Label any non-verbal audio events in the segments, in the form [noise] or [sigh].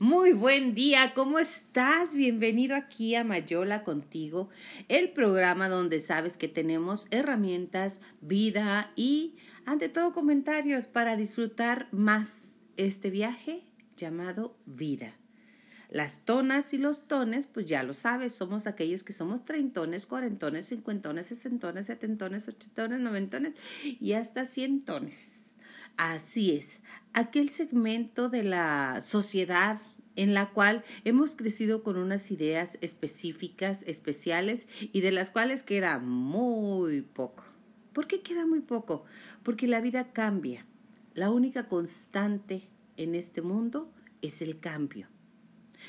Muy buen día, ¿cómo estás? Bienvenido aquí a Mayola contigo, el programa donde sabes que tenemos herramientas, vida y ante todo comentarios para disfrutar más este viaje llamado vida. Las tonas y los tones, pues ya lo sabes, somos aquellos que somos treintones, cuarentones, cincuentones, sesentones, setentones, ochentones, noventones y hasta cientones. Así es, aquel segmento de la sociedad en la cual hemos crecido con unas ideas específicas, especiales y de las cuales queda muy poco. ¿Por qué queda muy poco? Porque la vida cambia. La única constante en este mundo es el cambio.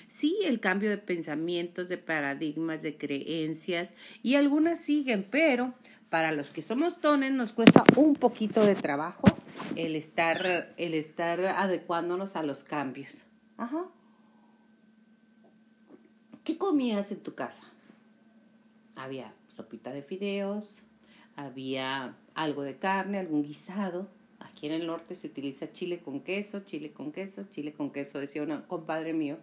Sí, el cambio de pensamientos, de paradigmas, de creencias y algunas siguen, pero para los que somos tones nos cuesta un poquito de trabajo el estar, el estar adecuándonos a los cambios. Ajá. ¿Qué comías en tu casa? Había sopita de fideos, había algo de carne, algún guisado. Aquí en el norte se utiliza chile con queso, chile con queso, chile con queso, decía un compadre mío,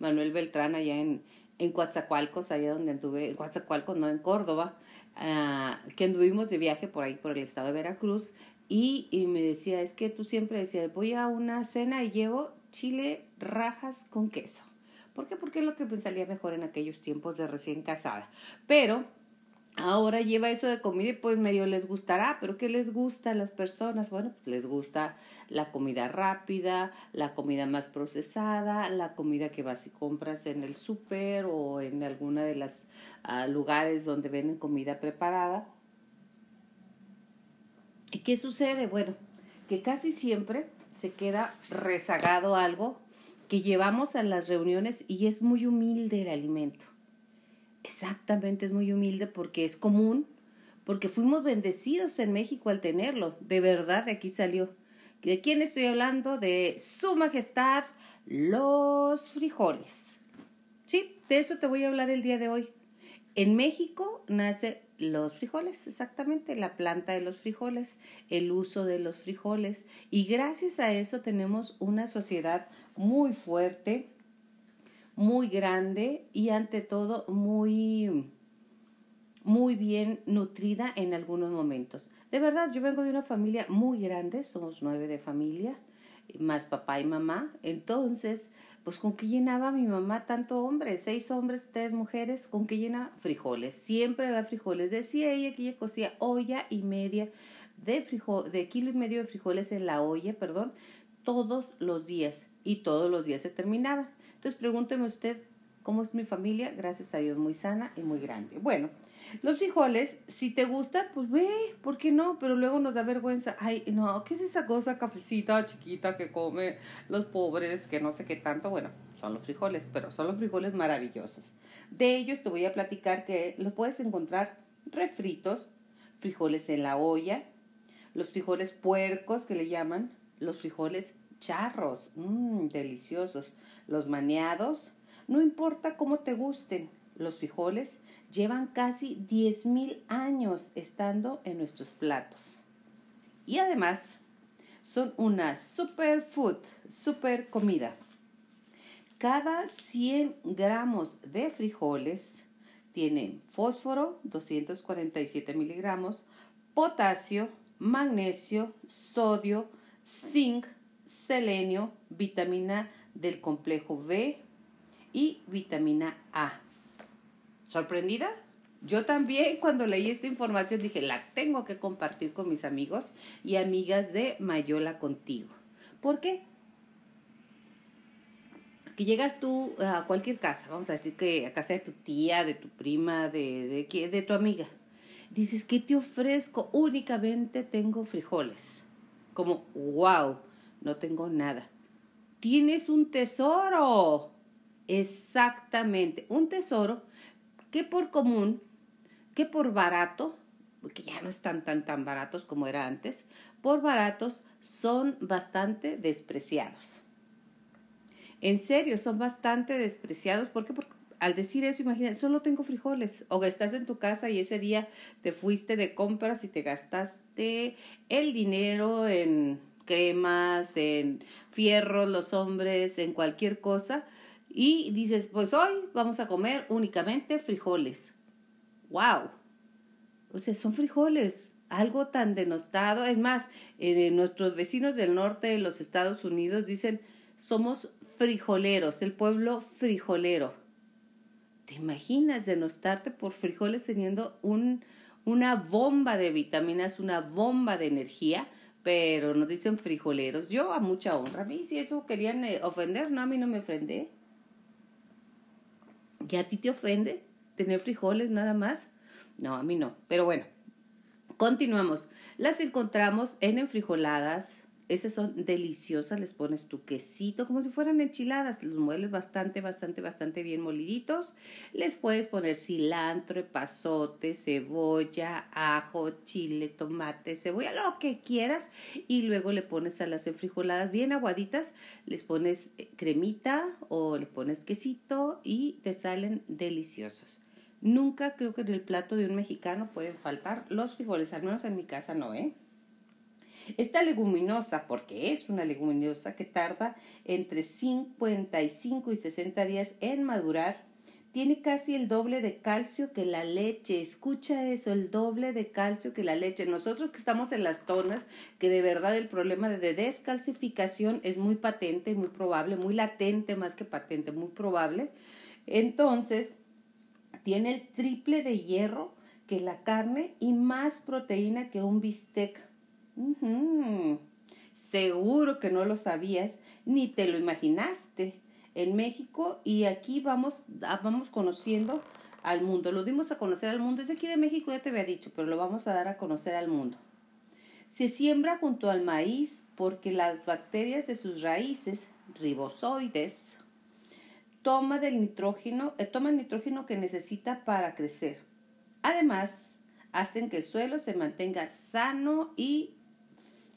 Manuel Beltrán, allá en, en Coatzacoalcos, allá donde anduve, en Coatzacoalcos, no en Córdoba, ah, que anduvimos de viaje por ahí, por el estado de Veracruz, y, y me decía, es que tú siempre decías, voy a una cena y llevo chile rajas con queso. ¿Por qué? Porque es lo que me salía mejor en aquellos tiempos de recién casada. Pero ahora lleva eso de comida y pues medio les gustará, pero ¿qué les gusta a las personas? Bueno, pues les gusta la comida rápida, la comida más procesada, la comida que vas y compras en el súper o en alguna de las uh, lugares donde venden comida preparada. ¿Y qué sucede? Bueno, que casi siempre se queda rezagado algo que llevamos a las reuniones y es muy humilde el alimento. Exactamente, es muy humilde porque es común, porque fuimos bendecidos en México al tenerlo. De verdad, de aquí salió. ¿De quién estoy hablando? De Su Majestad, los frijoles. Sí, de eso te voy a hablar el día de hoy. En México nace los frijoles, exactamente, la planta de los frijoles, el uso de los frijoles. Y gracias a eso tenemos una sociedad muy fuerte, muy grande y ante todo muy, muy bien nutrida en algunos momentos. De verdad, yo vengo de una familia muy grande, somos nueve de familia, más papá y mamá. Entonces, pues con qué llenaba mi mamá tanto hombre, seis hombres, tres mujeres, con qué llena frijoles. Siempre había frijoles. Decía ella que ella cocía olla y media de frijol, de kilo y medio de frijoles en la olla, perdón, todos los días y todos los días se terminaba. Entonces pregúnteme usted cómo es mi familia, gracias a Dios muy sana y muy grande. Bueno, los frijoles, si te gustan, pues ve, ¿por qué no? Pero luego nos da vergüenza. Ay, no, ¿qué es esa cosa cafecita chiquita que come los pobres, que no sé qué tanto? Bueno, son los frijoles, pero son los frijoles maravillosos. De ellos te voy a platicar que los puedes encontrar refritos, frijoles en la olla, los frijoles puercos que le llaman, los frijoles charros, mmm, deliciosos, los maneados, no importa cómo te gusten, los frijoles llevan casi 10.000 años estando en nuestros platos. Y además son una superfood, super comida. Cada 100 gramos de frijoles tienen fósforo, 247 miligramos, potasio, magnesio, sodio, zinc, selenio, vitamina del complejo B y vitamina A. ¿Sorprendida? Yo también cuando leí esta información dije, la tengo que compartir con mis amigos y amigas de Mayola contigo. ¿Por qué? Que llegas tú a cualquier casa, vamos a decir que a casa de tu tía, de tu prima, de, de, de tu amiga. Dices, ¿qué te ofrezco? Únicamente tengo frijoles. Como, wow, no tengo nada. Tienes un tesoro. Exactamente, un tesoro que por común, que por barato, que ya no están tan tan baratos como era antes, por baratos son bastante despreciados. En serio, son bastante despreciados. ¿Por qué? Porque al decir eso, imagínate, solo tengo frijoles. O estás en tu casa y ese día te fuiste de compras y te gastaste el dinero en cremas, en fierros los hombres, en cualquier cosa. Y dices, pues hoy vamos a comer únicamente frijoles. ¡Wow! O sea, son frijoles, algo tan denostado. Es más, eh, nuestros vecinos del norte de los Estados Unidos dicen, somos frijoleros, el pueblo frijolero. ¿Te imaginas denostarte por frijoles teniendo un, una bomba de vitaminas, una bomba de energía? Pero nos dicen frijoleros. Yo a mucha honra. A mí si eso querían eh, ofender, no, a mí no me ofende. ¿Y a ti te ofende tener frijoles nada más? No, a mí no. Pero bueno, continuamos. Las encontramos en enfrijoladas, esas son deliciosas, les pones tu quesito como si fueran enchiladas, los mueles bastante, bastante, bastante bien moliditos. Les puedes poner cilantro, pasote, cebolla, ajo, chile, tomate, cebolla, lo que quieras. Y luego le pones a las enfrijoladas bien aguaditas, les pones eh, cremita o le pones quesito y te salen deliciosos. Nunca creo que en el plato de un mexicano pueden faltar los frijoles, al menos en mi casa no, ¿eh? Esta leguminosa, porque es una leguminosa que tarda entre 55 y 60 días en madurar, tiene casi el doble de calcio que la leche. Escucha eso, el doble de calcio que la leche. Nosotros que estamos en las zonas, que de verdad el problema de descalcificación es muy patente, muy probable, muy latente más que patente, muy probable. Entonces, tiene el triple de hierro que la carne y más proteína que un bistec. Seguro que no lo sabías ni te lo imaginaste en México y aquí vamos, ah, vamos conociendo al mundo. Lo dimos a conocer al mundo. Desde aquí de México ya te había dicho, pero lo vamos a dar a conocer al mundo. Se siembra junto al maíz porque las bacterias de sus raíces, ribozoides, toma del nitrógeno, eh, toma el nitrógeno que necesita para crecer. Además, hacen que el suelo se mantenga sano y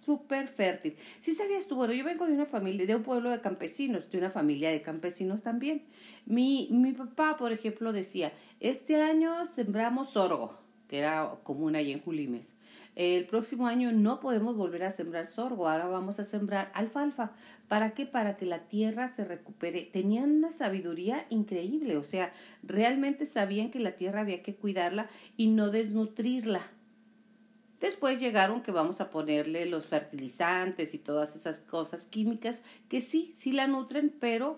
súper fértil. Si sabías tú, bueno, yo vengo de una familia, de un pueblo de campesinos, de una familia de campesinos también. Mi, mi papá, por ejemplo, decía, este año sembramos sorgo, que era común allí en Julimes. El próximo año no podemos volver a sembrar sorgo, ahora vamos a sembrar alfalfa. ¿Para qué? Para que la tierra se recupere. Tenían una sabiduría increíble, o sea, realmente sabían que la tierra había que cuidarla y no desnutrirla. Después llegaron que vamos a ponerle los fertilizantes y todas esas cosas químicas que sí, sí la nutren, pero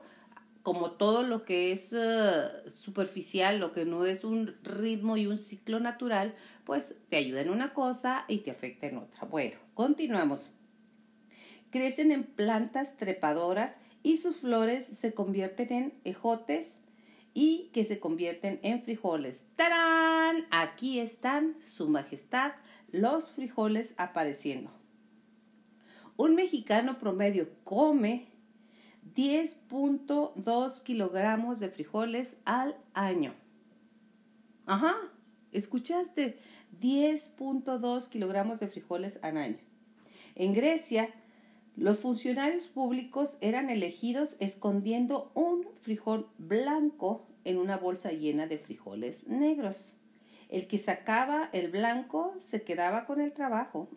como todo lo que es eh, superficial, lo que no es un ritmo y un ciclo natural, pues te ayuda en una cosa y te afecta en otra. Bueno, continuamos. Crecen en plantas trepadoras y sus flores se convierten en ejotes y que se convierten en frijoles. ¡Tarán! Aquí están, Su Majestad, los frijoles apareciendo. Un mexicano promedio come 10.2 kilogramos de frijoles al año. Ajá, escuchaste, 10.2 kilogramos de frijoles al año. En Grecia, los funcionarios públicos eran elegidos escondiendo un frijol blanco en una bolsa llena de frijoles negros. El que sacaba el blanco se quedaba con el trabajo.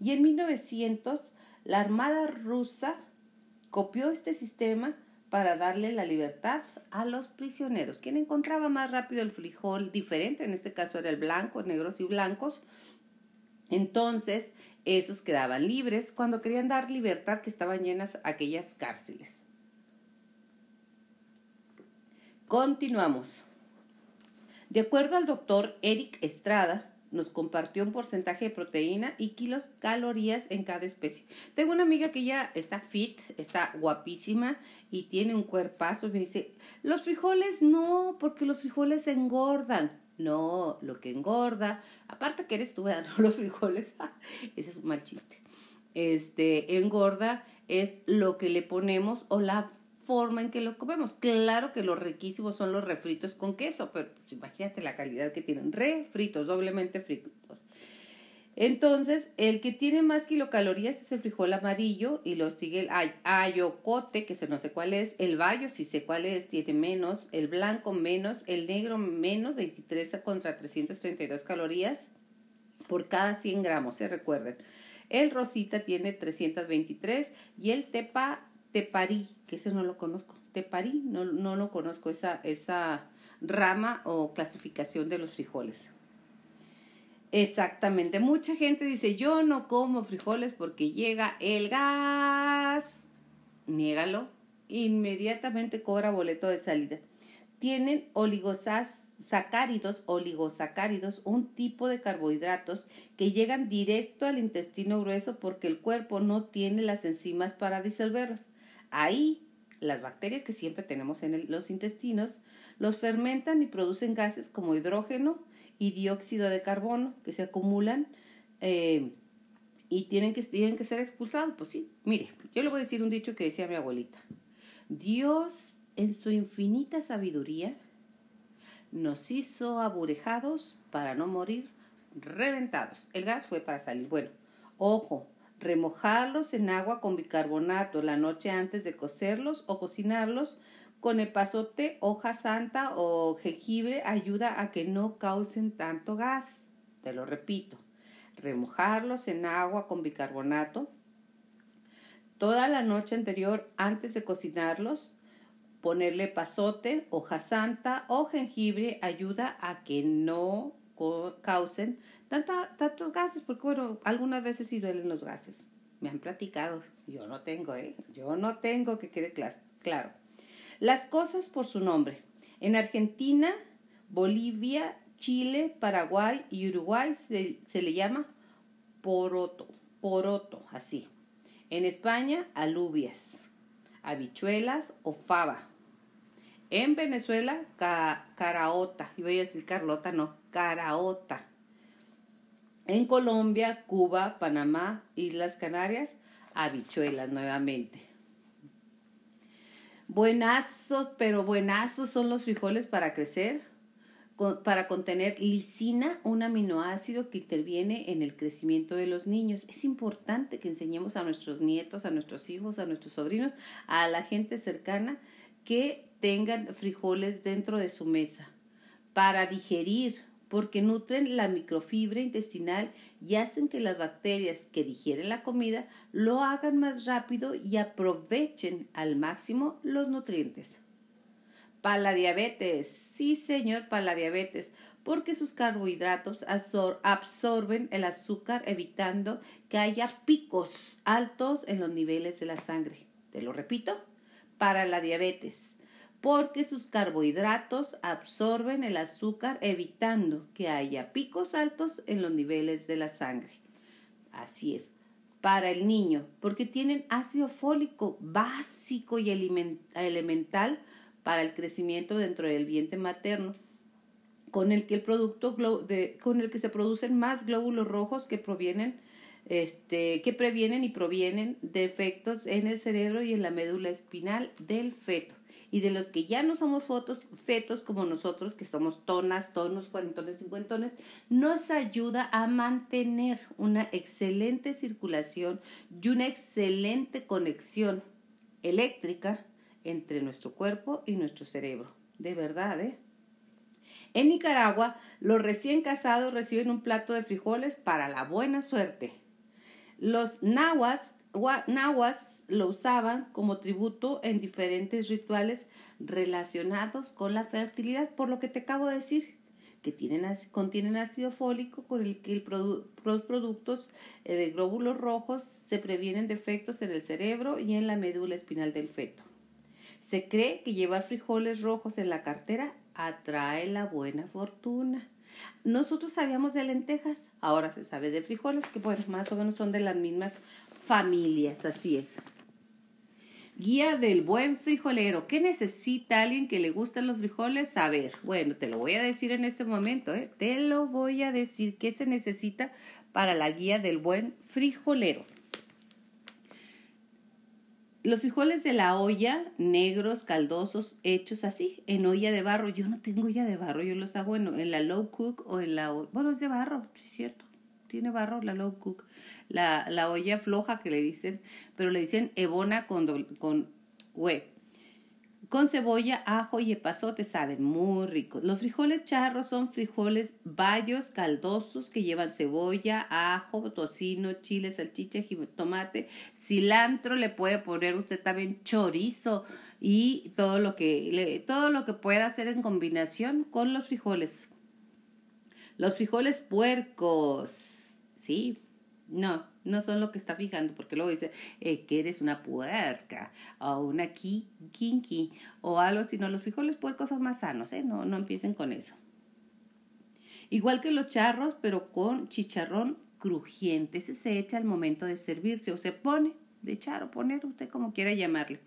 Y en 1900, la Armada rusa copió este sistema para darle la libertad a los prisioneros. Quien encontraba más rápido el frijol diferente, en este caso era el blanco, negros y blancos, entonces esos quedaban libres cuando querían dar libertad que estaban llenas aquellas cárceles. Continuamos. De acuerdo al doctor Eric Estrada, nos compartió un porcentaje de proteína y kilos calorías en cada especie. Tengo una amiga que ya está fit, está guapísima y tiene un cuerpazo me dice, los frijoles no, porque los frijoles engordan. No, lo que engorda, aparte que eres tú, [laughs] no los frijoles, [laughs] ese es un mal chiste. Este, engorda es lo que le ponemos o la forma en que lo comemos. Claro que los riquísimos son los refritos con queso, pero pues, imagínate la calidad que tienen. Refritos, doblemente fritos. Entonces, el que tiene más kilocalorías es el frijol amarillo y lo sigue el ayocote, que no sé cuál es, el bayo, si sé cuál es, tiene menos, el blanco menos, el negro menos, 23 contra 332 calorías por cada 100 gramos, se ¿eh? recuerden. El rosita tiene 323 y el tepa, teparí, que ese no lo conozco. Teparí, no, no lo conozco, esa, esa rama o clasificación de los frijoles. Exactamente. Mucha gente dice, yo no como frijoles porque llega el gas. Niégalo. Inmediatamente cobra boleto de salida. Tienen oligosacáridos, oligosacáridos, un tipo de carbohidratos que llegan directo al intestino grueso porque el cuerpo no tiene las enzimas para disolverlos. Ahí, las bacterias que siempre tenemos en los intestinos los fermentan y producen gases como hidrógeno, y dióxido de carbono que se acumulan eh, y tienen que, tienen que ser expulsados. Pues sí, mire, yo le voy a decir un dicho que decía mi abuelita. Dios en su infinita sabiduría nos hizo aburejados para no morir reventados. El gas fue para salir. Bueno, ojo, remojarlos en agua con bicarbonato la noche antes de cocerlos o cocinarlos con epazote, hoja santa o jengibre ayuda a que no causen tanto gas. Te lo repito, remojarlos en agua con bicarbonato toda la noche anterior antes de cocinarlos. Ponerle epazote, hoja santa o jengibre ayuda a que no causen tantos gases, porque bueno, algunas veces sí duelen los gases. Me han platicado, yo no tengo, ¿eh? Yo no tengo que quede claro. Las cosas por su nombre. En Argentina, Bolivia, Chile, Paraguay y Uruguay se, le llama poroto, poroto, así. En España, alubias, habichuelas o fava. En Venezuela, caraota. Y voy a decir Carlota, no, caraota. En Colombia, Cuba, Panamá, Islas Canarias, habichuelas nuevamente. Buenazos, pero buenazos son los frijoles para crecer, para contener lisina, un aminoácido que interviene en el crecimiento de los niños. Es importante que enseñemos a nuestros nietos, a nuestros hijos, a nuestros sobrinos, a la gente cercana que tengan frijoles dentro de su mesa para digerir, porque nutren la microfibra intestinal y hacen que las bacterias que digieren la comida lo hagan más rápido y aprovechen al máximo los nutrientes. Para la diabetes, sí señor, para la diabetes, porque sus carbohidratos absorben el azúcar evitando que haya picos altos en los niveles de la sangre. Te lo repito, para la diabetes porque sus carbohidratos absorben el azúcar evitando que haya picos altos en los niveles de la sangre. Así es. Para el niño, porque tienen ácido fólico básico y elemental para el crecimiento dentro del vientre materno, con el que el producto con el que se producen más glóbulos rojos que provienen este, que previenen y provienen de efectos en el cerebro y en la médula espinal del feto y de los que ya no somos fotos, fetos como nosotros, que somos tonas, tonos, cuarentones, cincuentones, nos ayuda a mantener una excelente circulación y una excelente conexión eléctrica entre nuestro cuerpo y nuestro cerebro. De verdad, ¿eh? En Nicaragua, los recién casados reciben un plato de frijoles para la buena suerte. Los nahuas nahuas lo usaban como tributo en diferentes rituales relacionados con la fertilidad, por lo que te acabo de decir, que tienen, contienen ácido fólico con el que los productos eh, de glóbulos rojos se previenen defectos en el cerebro y en la médula espinal del feto. Se cree que llevar frijoles rojos en la cartera atrae la buena fortuna. Nosotros sabíamos de lentejas, ahora se sabe de frijoles, que bueno, más o menos son de las mismas familias, así es. Guía del buen frijolero. ¿Qué necesita alguien que le gustan los frijoles? A ver, bueno, te lo voy a decir en este momento, ¿eh? te lo voy a decir qué se necesita para la guía del buen frijolero. Los frijoles de la olla, negros, caldosos, hechos así, en olla de barro. Yo no tengo olla de barro, yo los hago en, en la low cook o en la... Bueno, es de barro, sí es cierto. Tiene barro la low cook la, la olla floja que le dicen, pero le dicen ebona con, con hue. Con cebolla, ajo y epazote, saben muy ricos. Los frijoles charros son frijoles bayos, caldosos, que llevan cebolla, ajo, tocino, chile, salchicha, tomate, cilantro, le puede poner usted también chorizo y todo lo que, todo lo que pueda hacer en combinación con los frijoles. Los frijoles puercos, sí, no, no son lo que está fijando, porque luego dice eh, que eres una puerca o una kinky o algo, sino los frijoles puercos son más sanos, ¿eh? no, no empiecen con eso. Igual que los charros, pero con chicharrón crujiente. Ese se echa al momento de servirse o se pone de echar o poner, usted como quiera llamarle.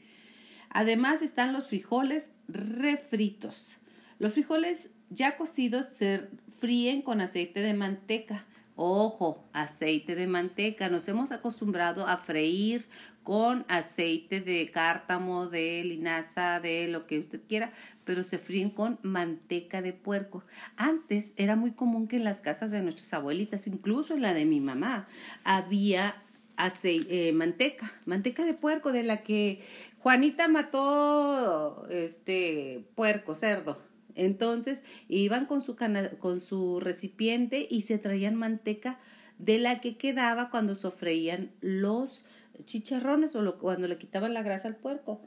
Además están los frijoles refritos. Los frijoles ya cocidos se fríen con aceite de manteca Ojo, aceite de manteca. Nos hemos acostumbrado a freír con aceite de cártamo, de linaza, de lo que usted quiera, pero se fríen con manteca de puerco. Antes era muy común que en las casas de nuestras abuelitas, incluso en la de mi mamá, había aceite, eh, manteca, manteca de puerco de la que Juanita mató este puerco, cerdo entonces iban con su, con su recipiente y se traían manteca de la que quedaba cuando sofreían los chicharrones o cuando le quitaban la grasa al puerco.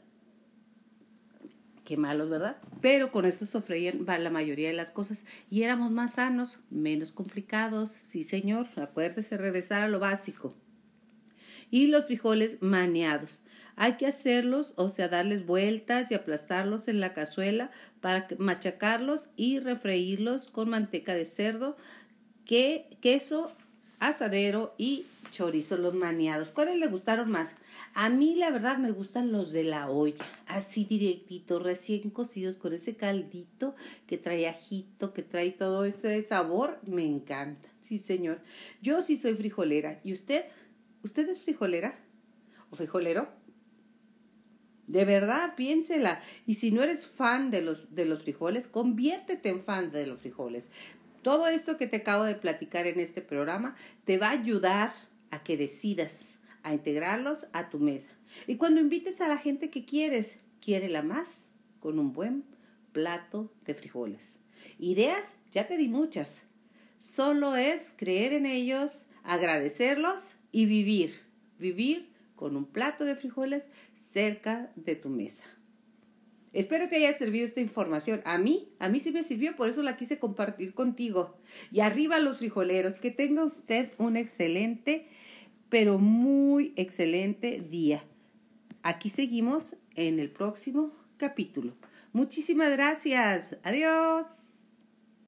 Qué malos, ¿verdad? Pero con eso sofreían la mayoría de las cosas y éramos más sanos, menos complicados. Sí, señor, acuérdese regresar a lo básico. Y los frijoles maneados. Hay que hacerlos, o sea, darles vueltas y aplastarlos en la cazuela para machacarlos y refreírlos con manteca de cerdo, que, queso, asadero y chorizo, los maniados. ¿Cuáles le gustaron más? A mí la verdad me gustan los de la olla, así directitos, recién cocidos con ese caldito que trae ajito, que trae todo ese sabor, me encanta. Sí, señor. Yo sí soy frijolera. ¿Y usted? ¿Usted es frijolera? ¿O frijolero? De verdad, piénsela. Y si no eres fan de los, de los frijoles, conviértete en fan de los frijoles. Todo esto que te acabo de platicar en este programa te va a ayudar a que decidas a integrarlos a tu mesa. Y cuando invites a la gente que quieres, quiérela más con un buen plato de frijoles. Ideas, ya te di muchas. Solo es creer en ellos, agradecerlos y vivir. Vivir con un plato de frijoles cerca de tu mesa. Espero que haya servido esta información. A mí, a mí sí me sirvió, por eso la quise compartir contigo. Y arriba los frijoleros, que tenga usted un excelente, pero muy excelente día. Aquí seguimos en el próximo capítulo. Muchísimas gracias. Adiós.